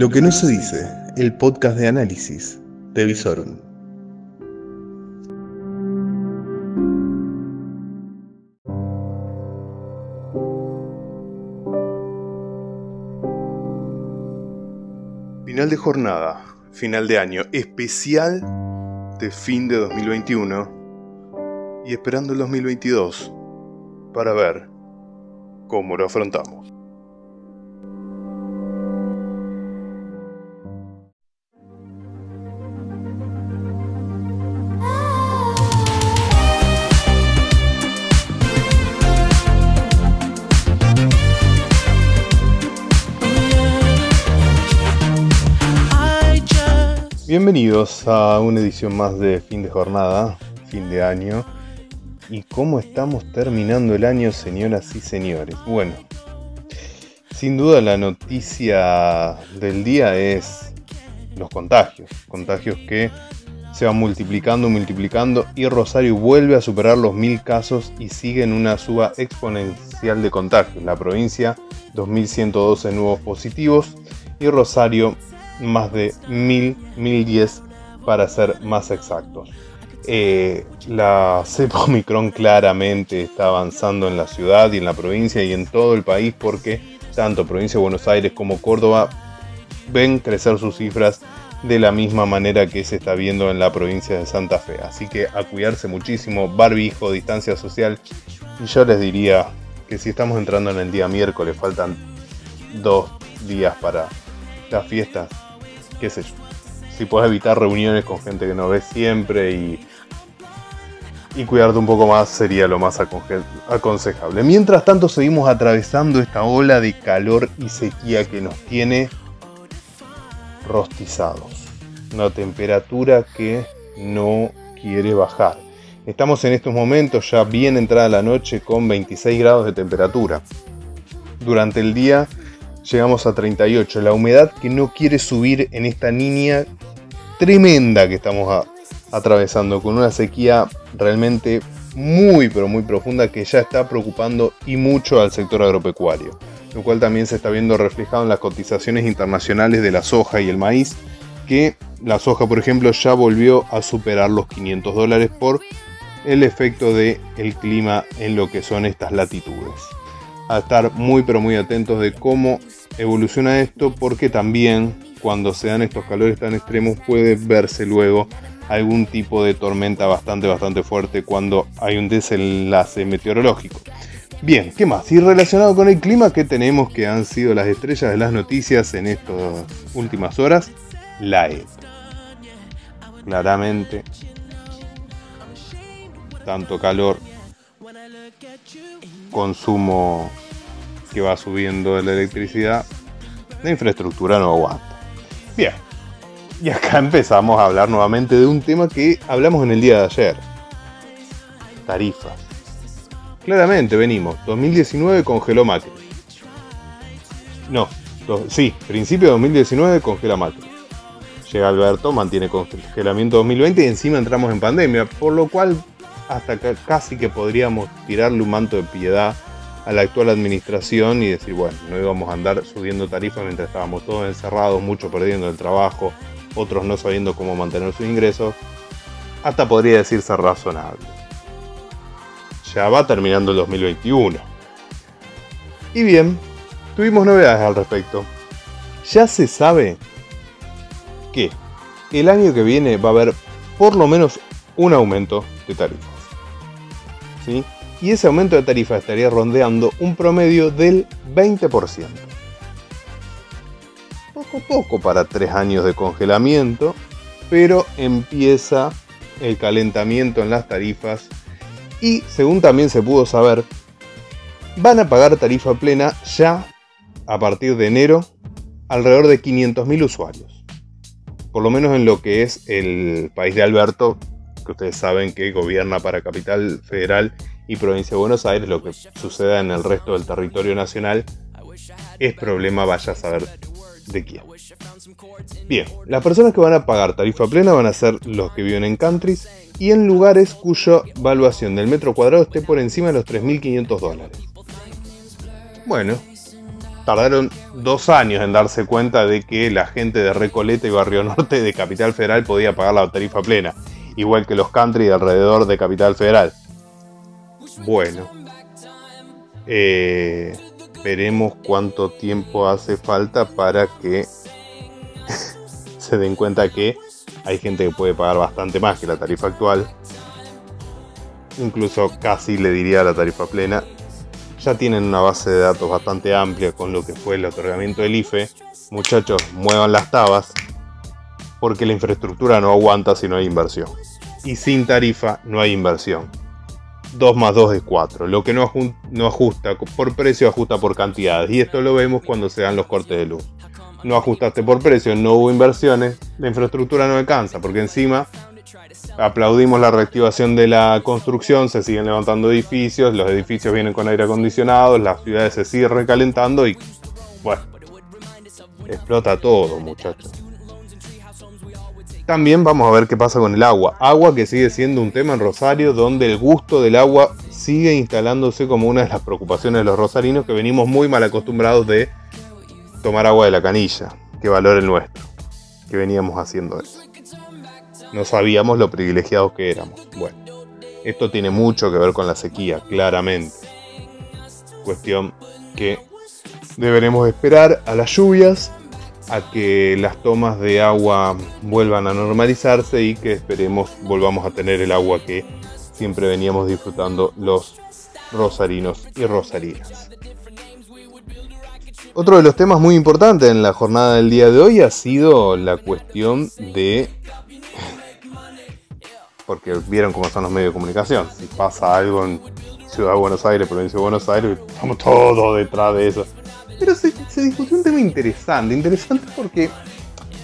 Lo que no se dice, el podcast de análisis de Visorum. Final de jornada, final de año, especial de fin de 2021 y esperando el 2022 para ver cómo lo afrontamos. Bienvenidos a una edición más de fin de jornada, fin de año. ¿Y cómo estamos terminando el año, señoras y señores? Bueno, sin duda la noticia del día es los contagios. Contagios que se van multiplicando, multiplicando y Rosario vuelve a superar los mil casos y sigue en una suba exponencial de contagios. La provincia, 2.112 nuevos positivos y Rosario más de 1000, 1010 para ser más exactos. Eh, la cepa Omicron claramente está avanzando en la ciudad y en la provincia y en todo el país porque tanto provincia de Buenos Aires como Córdoba ven crecer sus cifras de la misma manera que se está viendo en la provincia de Santa Fe. Así que a cuidarse muchísimo, barbijo, distancia social. Y yo les diría que si estamos entrando en el día miércoles, faltan dos días para las fiestas qué sé yo. Si puedes evitar reuniones con gente que no ves siempre y, y cuidarte un poco más sería lo más aconsejable. Mientras tanto seguimos atravesando esta ola de calor y sequía que nos tiene rostizados. Una temperatura que no quiere bajar. Estamos en estos momentos ya bien entrada la noche con 26 grados de temperatura. Durante el día llegamos a 38. La humedad que no quiere subir en esta niña tremenda que estamos atravesando, con una sequía realmente muy pero muy profunda que ya está preocupando y mucho al sector agropecuario, lo cual también se está viendo reflejado en las cotizaciones internacionales de la soja y el maíz, que la soja por ejemplo ya volvió a superar los 500 dólares por el efecto del el clima en lo que son estas latitudes a estar muy pero muy atentos de cómo evoluciona esto porque también cuando se dan estos calores tan extremos puede verse luego algún tipo de tormenta bastante bastante fuerte cuando hay un desenlace meteorológico. Bien, ¿qué más? Y relacionado con el clima, ¿qué tenemos que han sido las estrellas de las noticias en estas últimas horas? La E. Claramente, tanto calor consumo que va subiendo de la electricidad, la infraestructura no aguanta. Bien, y acá empezamos a hablar nuevamente de un tema que hablamos en el día de ayer. Tarifas. Claramente venimos, 2019 congeló Macri. No, sí, principio de 2019 congela Macri. Llega Alberto, mantiene congelamiento 2020 y encima entramos en pandemia, por lo cual hasta casi que podríamos tirarle un manto de piedad a la actual administración y decir, bueno, no íbamos a andar subiendo tarifas mientras estábamos todos encerrados, muchos perdiendo el trabajo, otros no sabiendo cómo mantener sus ingresos, hasta podría decirse razonable. Ya va terminando el 2021. Y bien, tuvimos novedades al respecto. Ya se sabe que el año que viene va a haber por lo menos un aumento de Y ese aumento de tarifa estaría rondeando un promedio del 20%. Poco poco para tres años de congelamiento, pero empieza el calentamiento en las tarifas y, según también se pudo saber, van a pagar tarifa plena ya a partir de enero alrededor de 500.000 usuarios. Por lo menos en lo que es el país de Alberto, ustedes saben que gobierna para Capital Federal y Provincia de Buenos Aires, lo que suceda en el resto del territorio nacional es problema, vaya a saber de quién. Bien, las personas que van a pagar tarifa plena van a ser los que viven en countries y en lugares cuya valuación del metro cuadrado esté por encima de los 3.500 dólares. Bueno, tardaron dos años en darse cuenta de que la gente de Recoleta y Barrio Norte de Capital Federal podía pagar la tarifa plena, igual que los country de alrededor de Capital Federal. Bueno, eh, veremos cuánto tiempo hace falta para que se den cuenta que hay gente que puede pagar bastante más que la tarifa actual. Incluso casi le diría la tarifa plena. Ya tienen una base de datos bastante amplia con lo que fue el otorgamiento del IFE. Muchachos, muevan las tabas porque la infraestructura no aguanta si no hay inversión. Y sin tarifa no hay inversión. 2 más 2 es 4. Lo que no, ajusta por precio ajusta por cantidades. Y esto lo vemos cuando se dan los cortes de luz no ajustaste por precio, no hubo inversiones, la infraestructura no alcanza, porque encima aplaudimos la reactivación de la construcción, se siguen levantando edificios, los edificios vienen con aire acondicionado, las ciudades se siguen recalentando y bueno, explota todo muchachos. También vamos a ver qué pasa con el agua. Agua que sigue siendo un tema en Rosario donde el gusto del agua sigue instalándose como una de las preocupaciones de los rosarinos que venimos muy mal acostumbrados de tomar agua de la canilla, que valor el nuestro, que veníamos haciendo eso. No sabíamos lo privilegiados que éramos. Bueno, esto tiene mucho que ver con la sequía, claramente. Cuestión que deberemos esperar a las lluvias, a que las tomas de agua vuelvan a normalizarse y que esperemos volvamos a tener el agua que siempre veníamos disfrutando los rosarinos y rosarinas. Otro de los temas muy importantes en la jornada del día de hoy ha sido la cuestión de... Porque vieron cómo son los medios de comunicación. Si pasa algo en Ciudad de Buenos Aires, provincia de Buenos Aires, estamos todos detrás de eso. Pero se, discutió un tema interesante. Interesante porque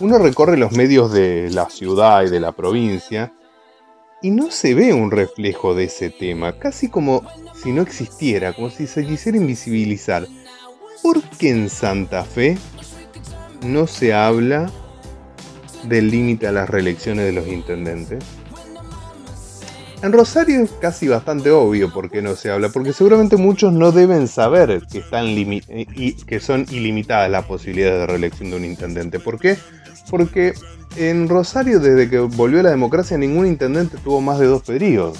uno recorre los medios de la ciudad y de la provincia y no se ve un reflejo de ese tema. Casi como si no existiera, como si se quisiera invisibilizar. ¿Por qué en Santa Fe no se habla del límite a las reelecciones de los intendentes? En Rosario es casi bastante obvio por qué no se habla, porque seguramente muchos no deben saber que, están y que son ilimitadas las posibilidades de reelección de un intendente. ¿Por qué? Porque en Rosario, desde que volvió la democracia, ningún intendente tuvo más de dos periodos.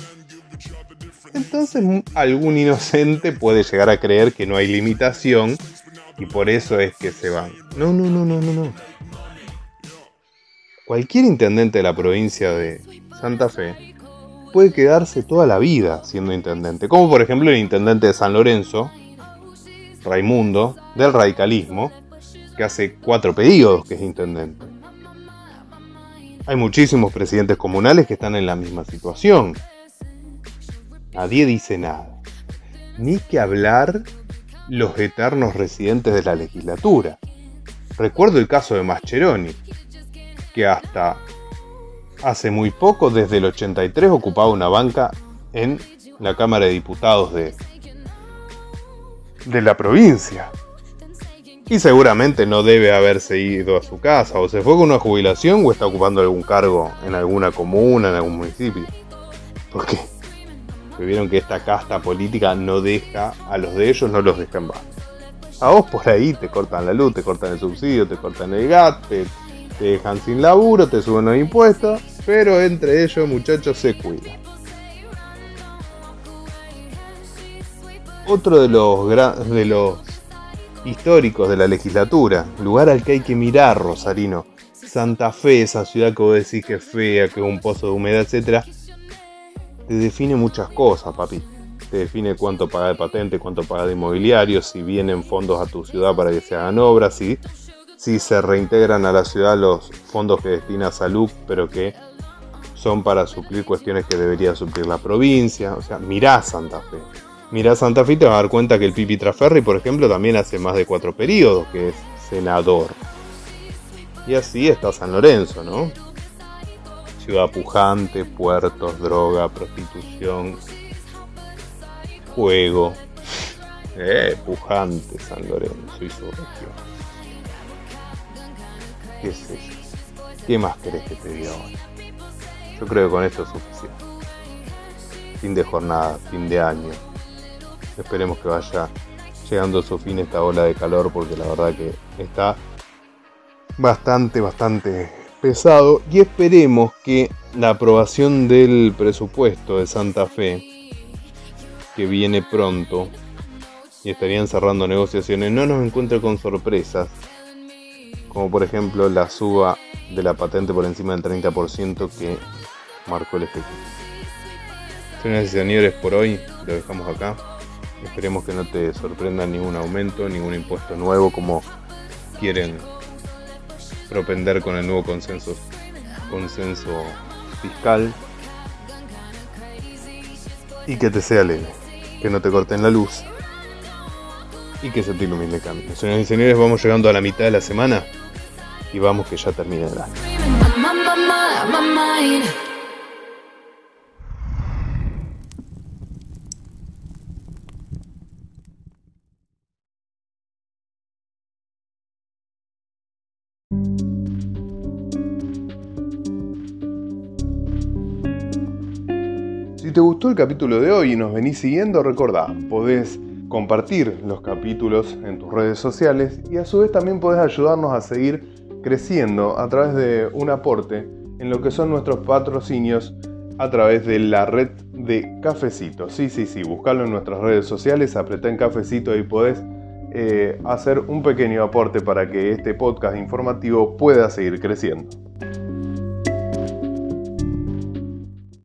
Entonces algún inocente puede llegar a creer que no hay limitación y por eso es que se van. No, no, no, no, no, no. Cualquier intendente de la provincia de Santa Fe puede quedarse toda la vida siendo intendente. Como por ejemplo el intendente de San Lorenzo, Raimundo, del radicalismo, que hace cuatro periodos que es intendente. Hay muchísimos presidentes comunales que están en la misma situación. Nadie dice nada. Ni que hablar los eternos residentes de la legislatura. Recuerdo el caso de Mascheroni, que hasta hace muy poco, desde el 83, ocupaba una banca en la Cámara de Diputados de, de la provincia. Y seguramente no debe haberse ido a su casa, o se fue con una jubilación o está ocupando algún cargo en alguna comuna, en algún municipio. ¿Por qué? vieron que esta casta política no deja a los de ellos, no los deja en paz. A vos por ahí te cortan la luz, te cortan el subsidio, te cortan el GAT, te, dejan sin laburo, te suben los impuestos, pero entre ellos muchachos se cuidan. Otro de los, de los históricos de la legislatura, lugar al que hay que mirar, Rosarino. Santa Fe, esa ciudad que vos decís que es fea, que es un pozo de humedad, etcétera te define muchas cosas, papi. Te define cuánto paga de patente, cuánto paga de inmobiliario, si vienen fondos a tu ciudad para que se hagan obras, si, si se reintegran a la ciudad los fondos que destina a salud, pero que son para suplir cuestiones que debería suplir la provincia. O sea, mirá Santa Fe. Mirá Santa Fe y te vas a dar cuenta que el Pipi Traferri, por ejemplo, también hace más de cuatro periodos que es senador. Y así está San Lorenzo, ¿no? ciudad pujante, puertos, droga, prostitución, juego. Eh, pujante San Lorenzo y su región. ¿Qué es eso? ¿Qué más querés que te diga ahora? Yo creo que con esto es suficiente. Fin de jornada, fin de año. Esperemos que vaya llegando a su fin esta ola de calor porque la verdad que está bastante, bastante pesado y esperemos que la aprobación del presupuesto de Santa Fe, que viene pronto, y estarían cerrando negociaciones, no nos encuentre con sorpresas, como por ejemplo la suba de la patente por encima del 30% que marcó el Ejecutivo. Señoras y señores, por hoy lo dejamos acá. Esperemos que no te sorprenda ningún aumento, ningún impuesto nuevo como quieren propender con el nuevo consenso, consenso fiscal. Y que te sea leve, que no te corten la luz y que se te ilumine el camino. Señoras y señores, vamos llegando a la mitad de la semana y vamos que ya termina el año. Si te gustó el capítulo de hoy y nos venís siguiendo, recordá, podés compartir los capítulos en tus redes sociales y a su vez también podés ayudarnos a seguir creciendo a través de un aporte en lo que son nuestros patrocinios a través de la red de Cafecito. Sí, sí, sí, buscalo en nuestras redes sociales, apretá en Cafecito y podés eh, hacer un pequeño aporte para que este podcast informativo pueda seguir creciendo.